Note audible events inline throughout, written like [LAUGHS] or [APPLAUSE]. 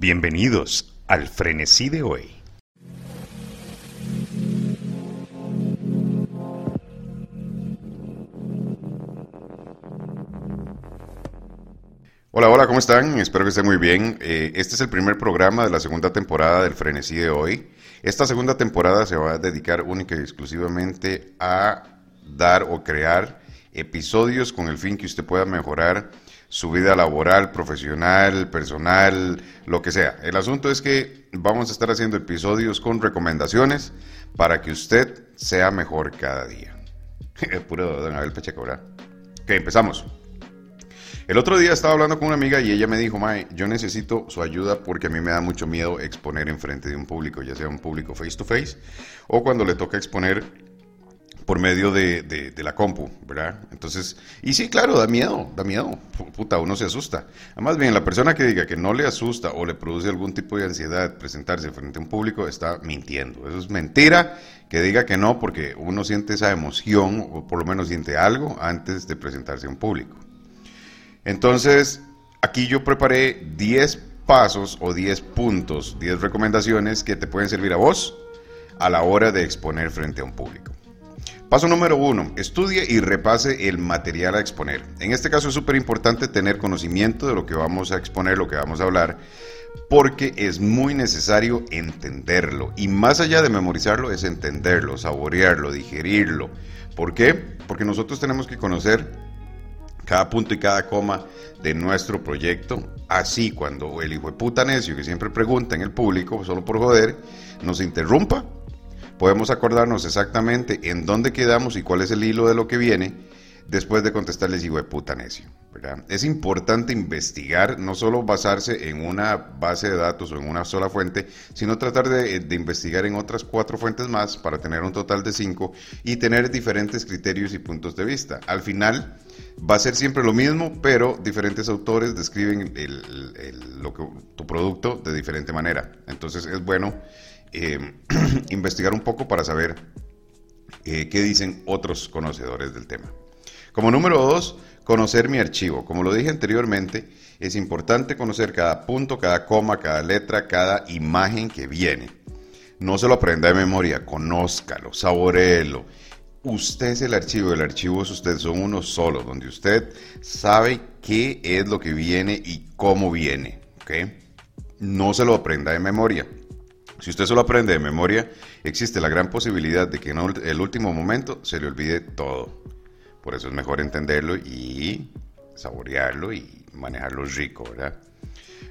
Bienvenidos al frenesí de hoy. Hola, hola, ¿cómo están? Espero que estén muy bien. Eh, este es el primer programa de la segunda temporada del frenesí de hoy. Esta segunda temporada se va a dedicar única y exclusivamente a dar o crear episodios con el fin que usted pueda mejorar su vida laboral, profesional, personal, lo que sea. El asunto es que vamos a estar haciendo episodios con recomendaciones para que usted sea mejor cada día. [LAUGHS] Puro don Abel Pacheco, ¿verdad? Ok, empezamos. El otro día estaba hablando con una amiga y ella me dijo, Mae, yo necesito su ayuda porque a mí me da mucho miedo exponer en frente de un público, ya sea un público face to face o cuando le toca exponer por medio de, la compu, ¿verdad? Entonces, y sí, claro, da miedo, da miedo, puta, uno se asusta. Además bien, la persona que diga que no le asusta o le produce algún tipo de ansiedad presentarse frente a un público está mintiendo. Eso es mentira que diga que no porque uno siente esa emoción o por lo menos siente algo antes de presentarse a un público. Entonces, aquí yo preparé 10 pasos o 10 puntos, 10 recomendaciones que te pueden servir a vos a la hora de exponer frente a un público. Paso número uno, estudie y repase el material a exponer. En este caso es súper importante tener conocimiento de lo que vamos a exponer, lo que vamos a hablar, porque es muy necesario entenderlo. Y más allá de memorizarlo, es entenderlo, saborearlo, digerirlo. ¿Por qué? Porque nosotros tenemos que conocer cada punto y cada coma de nuestro proyecto. Así, cuando el hijo de puta necio que siempre pregunta en el público, solo por joder, nos interrumpa, podemos acordarnos exactamente en dónde quedamos y cuál es el hilo de lo que viene después de contestarles hijo de puta necio. Es importante investigar, no solo basarse en una base de datos o en una sola fuente, sino tratar de, de, investigar en otras cuatro fuentes más para tener un total de cinco y tener diferentes criterios y puntos de vista. Al final va a ser siempre lo mismo, pero diferentes autores describen lo que, tu producto de diferente manera. Entonces es bueno eh, [CLEARS THROAT] investigar un poco para saber eh, qué dicen otros conocedores del tema. Como número dos, conocer mi archivo. Como lo dije anteriormente, es importante conocer cada punto, cada coma, cada letra, cada imagen que viene. No se lo aprenda de memoria, conózcalo, saboreelo. Usted es el archivo, el archivo es usted, son uno solo, donde usted sabe qué es lo que viene y cómo viene. No se lo aprenda de memoria. Si usted se lo aprende de memoria, existe la gran posibilidad de que en el último momento se le olvide todo. Por eso es mejor entenderlo y saborearlo y manejarlo rico, ¿verdad?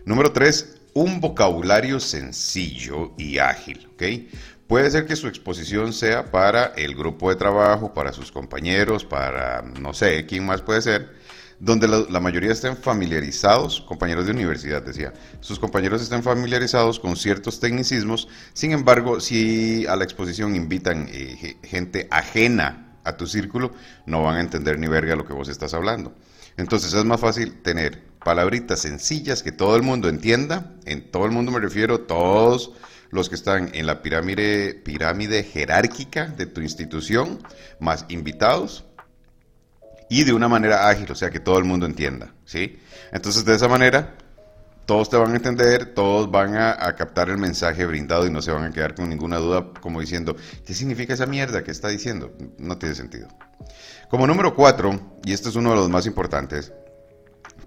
Número 3, un vocabulario sencillo y ágil. Puede ser que su exposición sea para el grupo de trabajo, para sus compañeros, para no sé, quién más puede ser, donde la, mayoría estén familiarizados, compañeros de universidad decía, sus compañeros estén familiarizados con ciertos tecnicismos, sin embargo, si a la exposición invitan eh, gente ajena a tu círculo, no van a entender ni verga lo que vos estás hablando. Entonces es más fácil tener palabritas sencillas que todo el mundo entienda, en todo el mundo me refiero, todos los que están en la pirámide, pirámide jerárquica de tu institución, más invitados, y de una manera ágil, o sea, que todo el mundo entienda, ¿sí? Entonces, de esa manera, todos te van a entender, todos van a, captar el mensaje brindado y no se van a quedar con ninguna duda como diciendo, ¿qué significa esa mierda que está diciendo? No tiene sentido. Como número cuatro, y este es uno de los más importantes,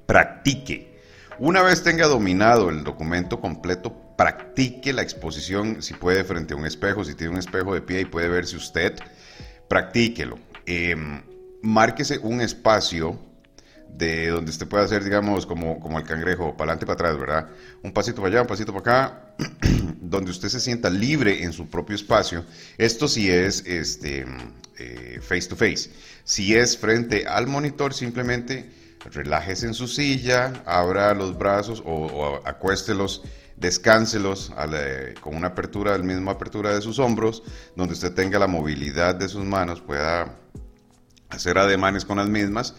practique. Una vez tenga dominado el documento completo, practique la exposición, si puede, frente a un espejo, si tiene un espejo de pie y puede verse usted, practíquelo. Em, márquese un espacio de donde usted pueda hacer, digamos, como, como el cangrejo, para adelante para atrás, ¿verdad? Un pasito para allá, un pasito para acá, [CLEARS THROAT] donde usted se sienta libre en su propio espacio. Esto sí es este, eh, face to face. Si es frente al monitor, simplemente relájese en su silla, abra los brazos o, acuéstelos, descánselos con una apertura, la misma apertura de sus hombros, donde usted tenga la movilidad de sus manos, pueda hacer ademanes con las mismas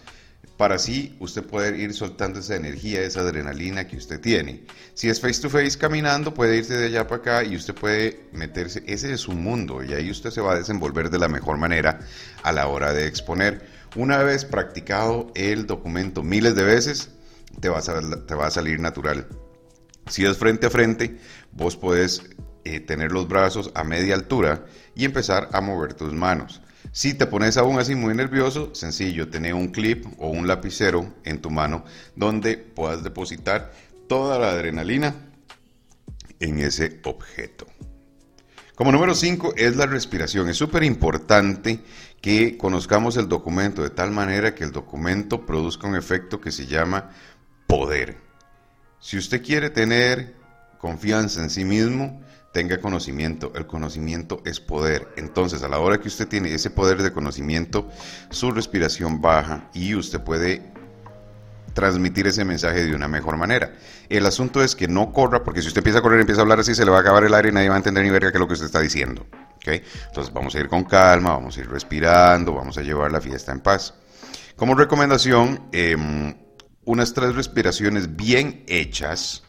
para así usted poder ir soltando esa energía, esa adrenalina que usted tiene. Si es face to face caminando, puede irse de allá para acá y usted puede meterse, ese es su mundo y ahí usted se va a desenvolver de la mejor manera a la hora de exponer. Una vez practicado el documento miles de veces, te va a, salir natural. Si es frente a frente, vos podés eh, tener los brazos a media altura y empezar a mover tus manos. Si te pones aún así muy nervioso, sencillo, tener un clip o un lapicero en tu mano donde puedas depositar toda la adrenalina en ese objeto. Como número 5 es la respiración. Es súper importante que conozcamos el documento de tal manera que el documento produzca un efecto que se llama poder. Si usted quiere tener confianza en sí mismo, tenga conocimiento. El conocimiento es poder. Entonces, a la hora que usted tiene ese poder de conocimiento, su respiración baja y usted puede transmitir ese mensaje de una mejor manera. El asunto es que no corra, porque si usted empieza a correr y empieza a hablar así, se le va a acabar el aire y nadie va a entender ni verga qué es lo que usted está diciendo. ¿okay? Entonces vamos a ir con calma, vamos a ir respirando, vamos a llevar la fiesta en paz. Como recomendación, em, unas tres respiraciones bien hechas.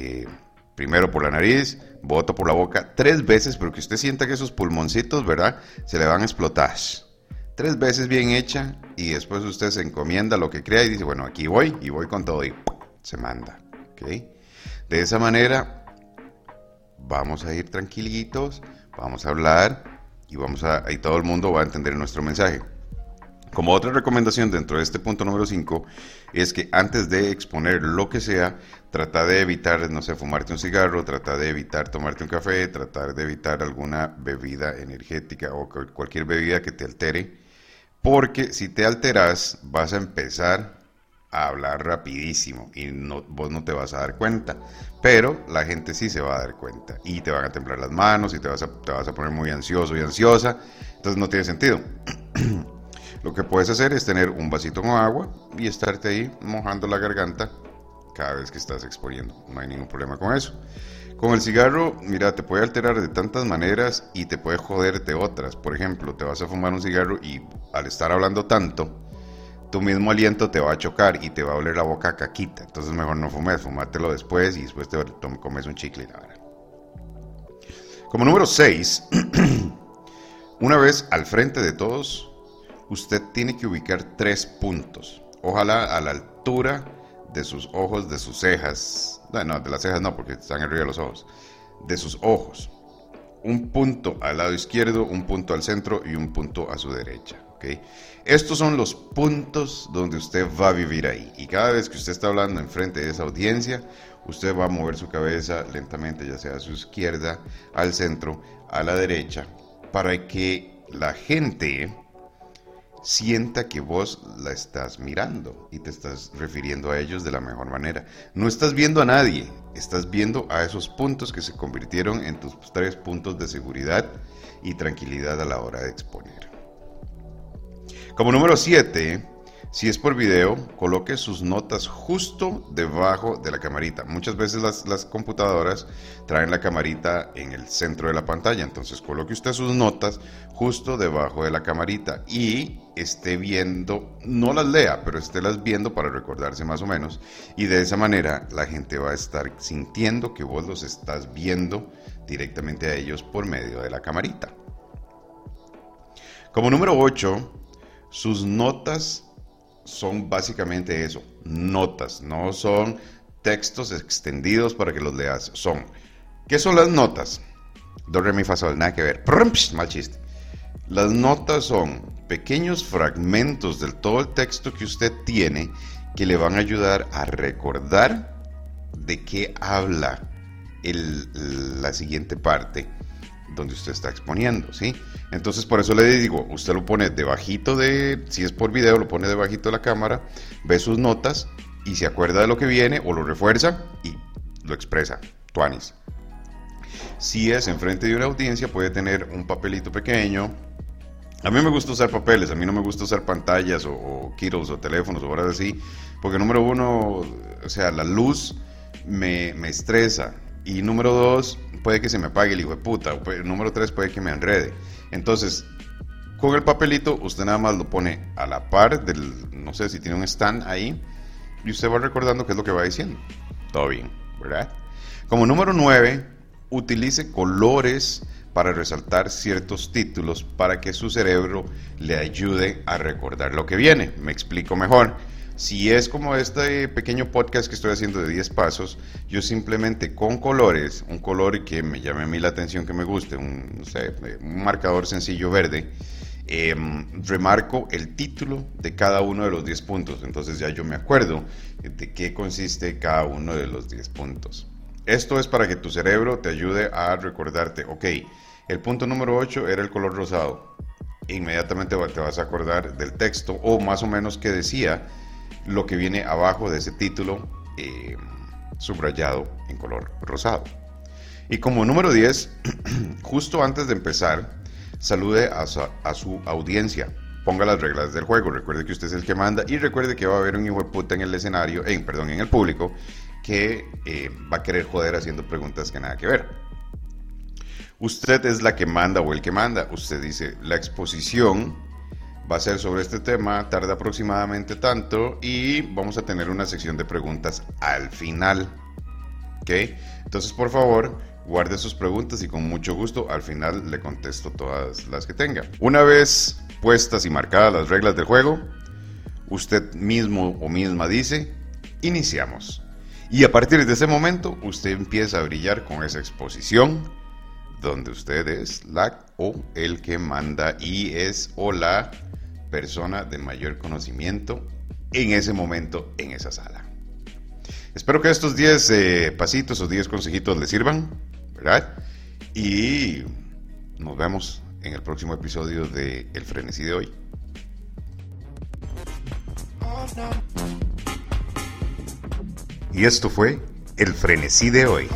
Eh, primero por la nariz, voto por la boca tres veces, pero que usted sienta que esos pulmoncitos, ¿verdad? Se le van a explotar tres veces bien hecha y después usted se encomienda lo que crea y dice, bueno, aquí voy y voy con todo y se manda. De esa manera vamos a ir tranquilitos, vamos a hablar y, vamos a, y todo el mundo va a entender nuestro mensaje. Como otra recomendación dentro de este punto número 5 es que antes de exponer lo que sea, trata de evitar, no sé, fumarte un cigarro, trata de evitar tomarte un café, tratar de evitar alguna bebida energética o cualquier bebida que te altere porque si te alteras, vas a empezar a hablar rapidísimo y vos no te vas a dar cuenta. Pero la gente sí se va a dar cuenta y te van a temblar las manos y te vas a, te vas a poner muy ansioso y ansiosa. Entonces no tiene sentido. [CLEARS THROAT] Lo que puedes hacer es tener un vasito con agua y estarte ahí mojando la garganta cada vez que estás exponiendo. No hay ningún problema con eso. Con el cigarro, mira, te puede alterar de tantas maneras y te puede joder de otras. Por ejemplo, te vas a fumar un cigarro y al estar hablando tanto, tu mismo aliento te va a chocar y te va a oler la boca caquita. Entonces mejor no fumes, fumátelo después y después te comes un chicle. Como número 6, [CLEARS THROAT] una vez al frente de todos, usted tiene que ubicar tres puntos. Ojalá a la altura de sus ojos, de sus cejas. No, de las cejas no, porque están arriba de los ojos. De sus ojos. Un punto al lado izquierdo, un punto al centro y un punto a su derecha. ¿okay? Estos son los puntos donde usted va a vivir ahí. Y cada vez que usted está hablando enfrente de esa audiencia, usted va a mover su cabeza lentamente, ya sea a su izquierda, al centro, a la derecha, para que la gente sienta que vos la estás mirando y te estás refiriendo a ellos de la mejor manera. No estás viendo a nadie, estás viendo a esos puntos que se convirtieron en tus tres puntos de seguridad y tranquilidad a la hora de exponer. Como número 7, si es por video, coloque sus notas justo debajo de la camarita. Muchas veces las, computadoras traen la camarita en el centro de la pantalla, entonces coloque usted sus notas justo debajo de la camarita y esté viendo, no las lea, pero esté las viendo para recordarse más o menos. Y de esa manera la gente va a estar sintiendo que vos los estás viendo directamente a ellos por medio de la camarita. Como número 8, sus notas son básicamente eso, notas, no son textos extendidos para que los leas, son. ¿Qué son las notas? Do, re, mi, fa, sol, nada que ver. mal chiste. Las notas son pequeños fragmentos del todo el texto que usted tiene que le van a ayudar a recordar de qué habla la siguiente parte donde usted está exponiendo, ¿sí? Entonces por eso le digo, usted lo pone debajito de, si es por video, lo pone debajito de la cámara, ve sus notas y se acuerda de lo que viene o lo refuerza y lo expresa, tuanis. Si es enfrente de una audiencia, puede tener un papelito pequeño. A mí me gusta usar papeles, a mí no me gusta usar pantallas o, o o teléfonos o horas así, porque número uno, o sea, la luz me, me estresa, y número dos, puede que se me apague el hijo de puta. número tres, puede que me enrede. Entonces, con el papelito, usted nada más lo pone a la par del, no sé si tiene un stand ahí, y usted va recordando qué es lo que va diciendo. Todo bien, ¿verdad? Como número nueve, utilice colores para resaltar ciertos títulos para que su cerebro le ayude a recordar lo que viene. Me explico mejor. Si es como este pequeño podcast que estoy haciendo de 10 pasos, yo simplemente con colores, un color que me llame a mí la atención, que me guste, un, no sé, un marcador sencillo verde, em, remarco el título de cada uno de los 10 puntos. Entonces ya yo me acuerdo de qué consiste cada uno de los 10 puntos. Esto es para que tu cerebro te ayude a recordarte, ok, el punto número 8 era el color rosado. Inmediatamente te vas a acordar del texto o más o menos que decía lo que viene abajo de ese título eh, subrayado en color rosado. Y como número 10, [CLEARS THROAT] justo antes de empezar, salude a su, audiencia. Ponga las reglas del juego. Recuerde que usted es el que manda y recuerde que va a haber un hijo de puta en el escenario, en, perdón, en el público, que eh, va a querer joder haciendo preguntas que nada que ver. Usted es la que manda o el que manda. Usted dice, la exposición va a ser sobre este tema, tarda aproximadamente tanto y vamos a tener una sección de preguntas al final. ¿Ok? Entonces, por favor, guarde sus preguntas y con mucho gusto al final le contesto todas las que tenga. Una vez puestas y marcadas las reglas del juego, usted mismo o misma dice, iniciamos. Y a partir de ese momento, usted empieza a brillar con esa exposición donde usted es la o el que manda y es o la persona de mayor conocimiento en ese momento en esa sala. Espero que estos 10 eh, pasitos o 10 consejitos les sirvan, ¿verdad? Y nos vemos en el próximo episodio de El Frenesí de hoy. Y esto fue El Frenesí de hoy.